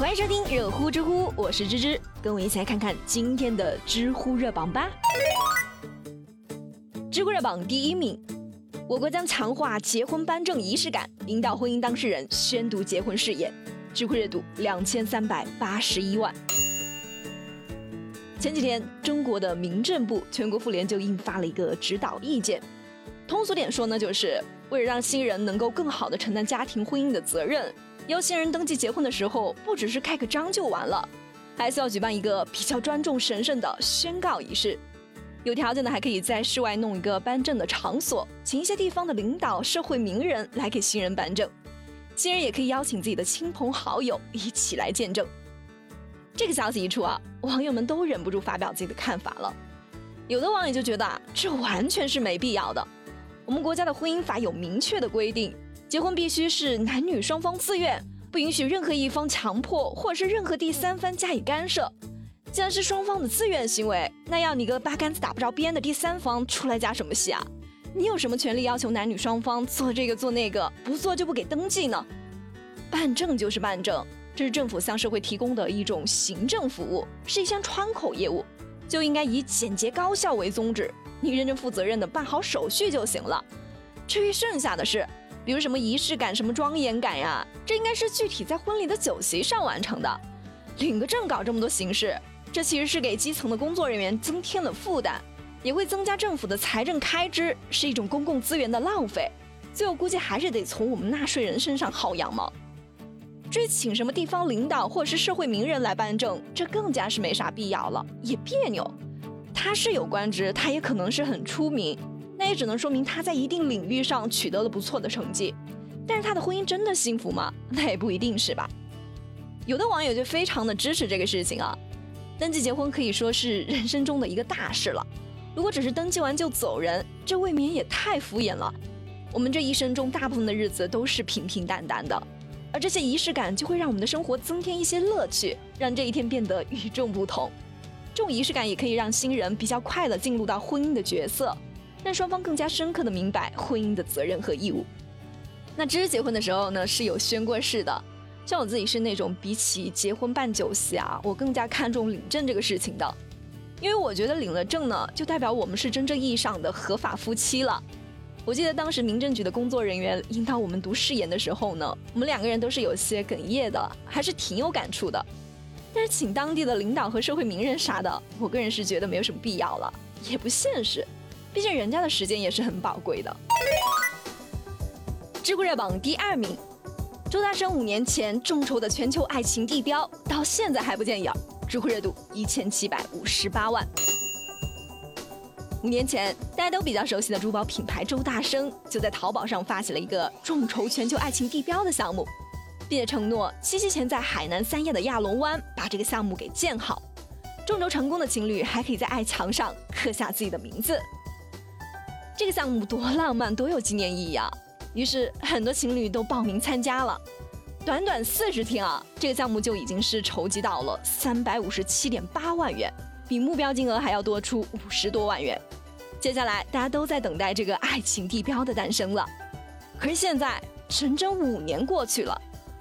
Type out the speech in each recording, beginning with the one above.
欢迎收听热乎知乎，我是芝芝，跟我一起来看看今天的知乎热榜吧。知乎热榜第一名，我国将强化结婚颁证仪式感，引导婚姻当事人宣读结婚誓言。知乎热度两千三百八十一万。前几天，中国的民政部、全国妇联就印发了一个指导意见，通俗点说呢，就是为了让新人能够更好的承担家庭婚姻的责任。邀新人登记结婚的时候，不只是盖个章就完了，还需要举办一个比较庄重神圣的宣告仪式。有条件的还可以在室外弄一个颁证的场所，请一些地方的领导、社会名人来给新人颁证。新人也可以邀请自己的亲朋好友一起来见证。这个消息一出啊，网友们都忍不住发表自己的看法了。有的网友就觉得啊，这完全是没必要的。我们国家的婚姻法有明确的规定。结婚必须是男女双方自愿，不允许任何一方强迫，或者是任何第三方加以干涉。既然是双方的自愿行为，那要你个八竿子打不着边的第三方出来加什么戏啊？你有什么权利要求男女双方做这个做那个，不做就不给登记呢？办证就是办证，这是政府向社会提供的一种行政服务，是一项窗口业务，就应该以简洁高效为宗旨。你认真负责任的办好手续就行了。至于剩下的事，比如什么仪式感、什么庄严感呀，这应该是具体在婚礼的酒席上完成的。领个证搞这么多形式，这其实是给基层的工作人员增添了负担，也会增加政府的财政开支，是一种公共资源的浪费。最后估计还是得从我们纳税人身上薅羊毛。至于请什么地方领导或者是社会名人来办证，这更加是没啥必要了，也别扭。他是有官职，他也可能是很出名。那也只能说明他在一定领域上取得了不错的成绩，但是他的婚姻真的幸福吗？那也不一定是吧。有的网友就非常的支持这个事情啊，登记结婚可以说是人生中的一个大事了，如果只是登记完就走人，这未免也太敷衍了。我们这一生中大部分的日子都是平平淡淡的，而这些仪式感就会让我们的生活增添一些乐趣，让这一天变得与众不同。这种仪式感也可以让新人比较快的进入到婚姻的角色。让双方更加深刻的明白婚姻的责任和义务。那芝芝结婚的时候呢，是有宣过誓的。像我自己是那种比起结婚办酒席啊，我更加看重领证这个事情的。因为我觉得领了证呢，就代表我们是真正意义上的合法夫妻了。我记得当时民政局的工作人员引导我们读誓言的时候呢，我们两个人都是有些哽咽的，还是挺有感触的。但是请当地的领导和社会名人啥的，我个人是觉得没有什么必要了，也不现实。毕竟人家的时间也是很宝贵的。知乎热榜第二名，周大生五年前众筹的全球爱情地标，到现在还不见影儿。知乎热度一千七百五十八万。五年前，大家都比较熟悉的珠宝品牌周大生，就在淘宝上发起了一个众筹全球爱情地标的项目，并且承诺七夕前在海南三亚的亚龙湾把这个项目给建好。众筹成功的情侣还可以在爱墙上刻下自己的名字。这个项目多浪漫，多有纪念意义啊！于是很多情侣都报名参加了。短短四十天啊，这个项目就已经是筹集到了三百五十七点八万元，比目标金额还要多出五十多万元。接下来大家都在等待这个爱情地标的诞生了。可是现在整整五年过去了，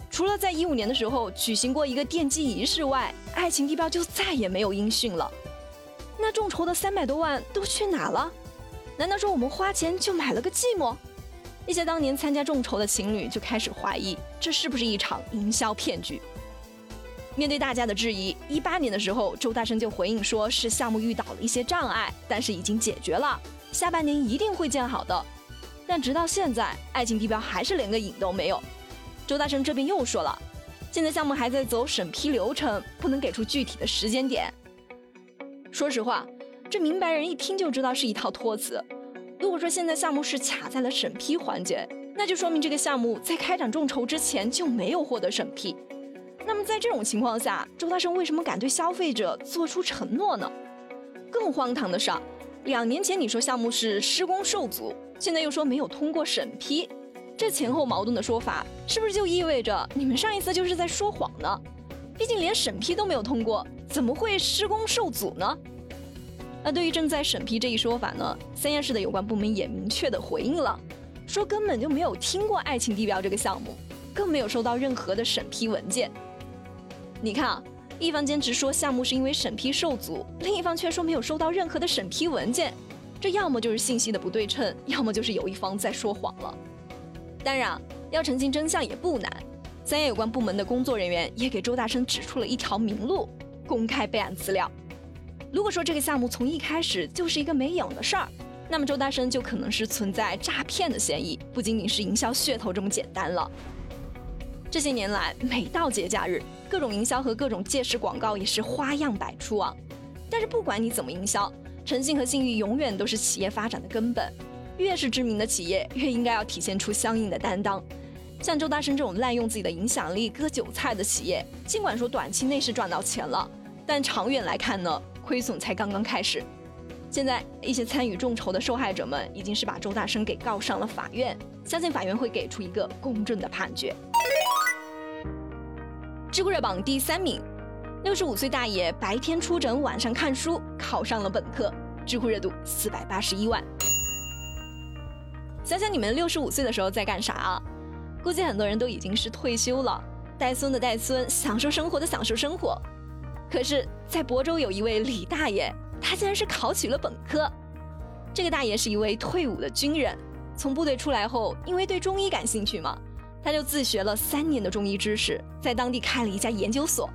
除了在一五年的时候举行过一个奠基仪式外，爱情地标就再也没有音讯了。那众筹的三百多万都去哪了？难道说我们花钱就买了个寂寞？一些当年参加众筹的情侣就开始怀疑，这是不是一场营销骗局？面对大家的质疑，一八年的时候，周大生就回应说是项目遇到了一些障碍，但是已经解决了，下半年一定会建好的。但直到现在，爱情地标还是连个影都没有。周大生这边又说了，现在项目还在走审批流程，不能给出具体的时间点。说实话。这明白人一听就知道是一套托词。如果说现在项目是卡在了审批环节，那就说明这个项目在开展众筹之前就没有获得审批。那么在这种情况下，周大生为什么敢对消费者做出承诺呢？更荒唐的是，两年前你说项目是施工受阻，现在又说没有通过审批，这前后矛盾的说法，是不是就意味着你们上一次就是在说谎呢？毕竟连审批都没有通过，怎么会施工受阻呢？那对于正在审批这一说法呢，三亚市的有关部门也明确的回应了，说根本就没有听过爱情地标这个项目，更没有收到任何的审批文件。你看啊，一方坚持说项目是因为审批受阻，另一方却说没有收到任何的审批文件，这要么就是信息的不对称，要么就是有一方在说谎了。当然，要澄清真相也不难。三亚有关部门的工作人员也给周大生指出了一条明路：公开备案资料。如果说这个项目从一开始就是一个没影的事儿，那么周大生就可能是存在诈骗的嫌疑，不仅仅是营销噱头这么简单了。这些年来，每到节假日，各种营销和各种借势广告也是花样百出啊。但是不管你怎么营销，诚信和信誉永远都是企业发展的根本。越是知名的企业，越应该要体现出相应的担当。像周大生这种滥用自己的影响力割韭菜的企业，尽管说短期内是赚到钱了，但长远来看呢，亏损才刚刚开始。现在一些参与众筹的受害者们，已经是把周大生给告上了法院，相信法院会给出一个公正的判决。知乎热榜第三名，六十五岁大爷白天出诊，晚上看书，考上了本科，知乎热度四百八十一万。想想你们六十五岁的时候在干啥啊？估计很多人都已经是退休了，带孙的带孙，享受生活的享受生活。可是，在亳州有一位李大爷，他竟然是考取了本科。这个大爷是一位退伍的军人，从部队出来后，因为对中医感兴趣嘛，他就自学了三年的中医知识，在当地开了一家研究所。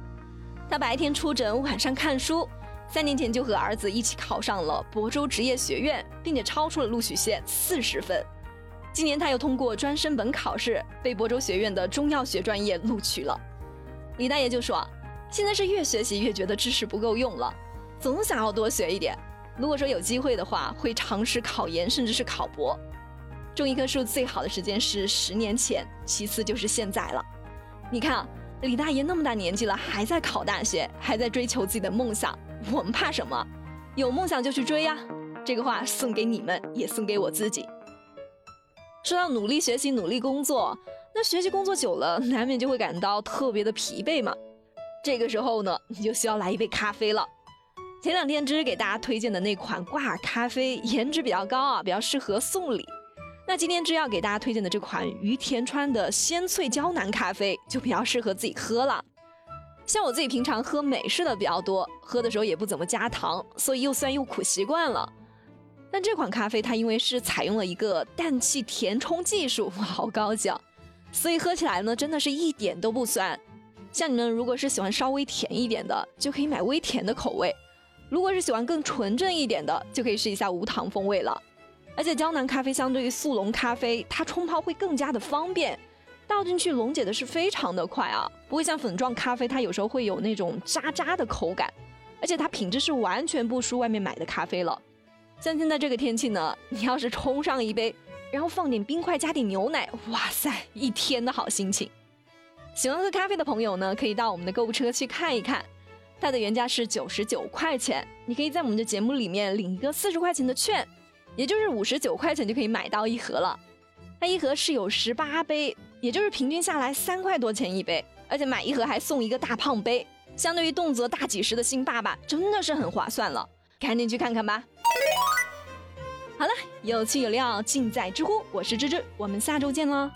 他白天出诊，晚上看书。三年前就和儿子一起考上了亳州职业学院，并且超出了录取线四十分。今年他又通过专升本考试，被亳州学院的中药学专业录取了。李大爷就说：“现在是越学习越觉得知识不够用了，总想要多学一点。如果说有机会的话，会尝试考研，甚至是考博。种一棵树最好的时间是十年前，其次就是现在了。你看啊，李大爷那么大年纪了，还在考大学，还在追求自己的梦想。我们怕什么？有梦想就去追呀！这个话送给你们，也送给我自己。”说到努力学习、努力工作，那学习工作久了，难免就会感到特别的疲惫嘛。这个时候呢，你就需要来一杯咖啡了。前两天芝芝给大家推荐的那款挂耳咖啡，颜值比较高啊，比较适合送礼。那今天芝要给大家推荐的这款于田川的鲜萃胶囊咖啡，就比较适合自己喝了。像我自己平常喝美式的比较多，喝的时候也不怎么加糖，所以又酸又苦习惯了。但这款咖啡它因为是采用了一个氮气填充技术，好高级啊！所以喝起来呢，真的是一点都不酸。像你们如果是喜欢稍微甜一点的，就可以买微甜的口味；如果是喜欢更纯正一点的，就可以试一下无糖风味了。而且胶囊咖啡相对于速溶咖啡，它冲泡会更加的方便，倒进去溶解的是非常的快啊，不会像粉状咖啡它有时候会有那种渣渣的口感，而且它品质是完全不输外面买的咖啡了。像现在这个天气呢，你要是冲上一杯，然后放点冰块，加点牛奶，哇塞，一天的好心情。喜欢喝咖啡的朋友呢，可以到我们的购物车去看一看，它的原价是九十九块钱，你可以在我们的节目里面领一个四十块钱的券，也就是五十九块钱就可以买到一盒了。它一盒是有十八杯，也就是平均下来三块多钱一杯，而且买一盒还送一个大胖杯，相对于动辄大几十的新爸爸，真的是很划算了，赶紧去看看吧。好了，有趣有料尽在知乎，我是芝芝，我们下周见喽。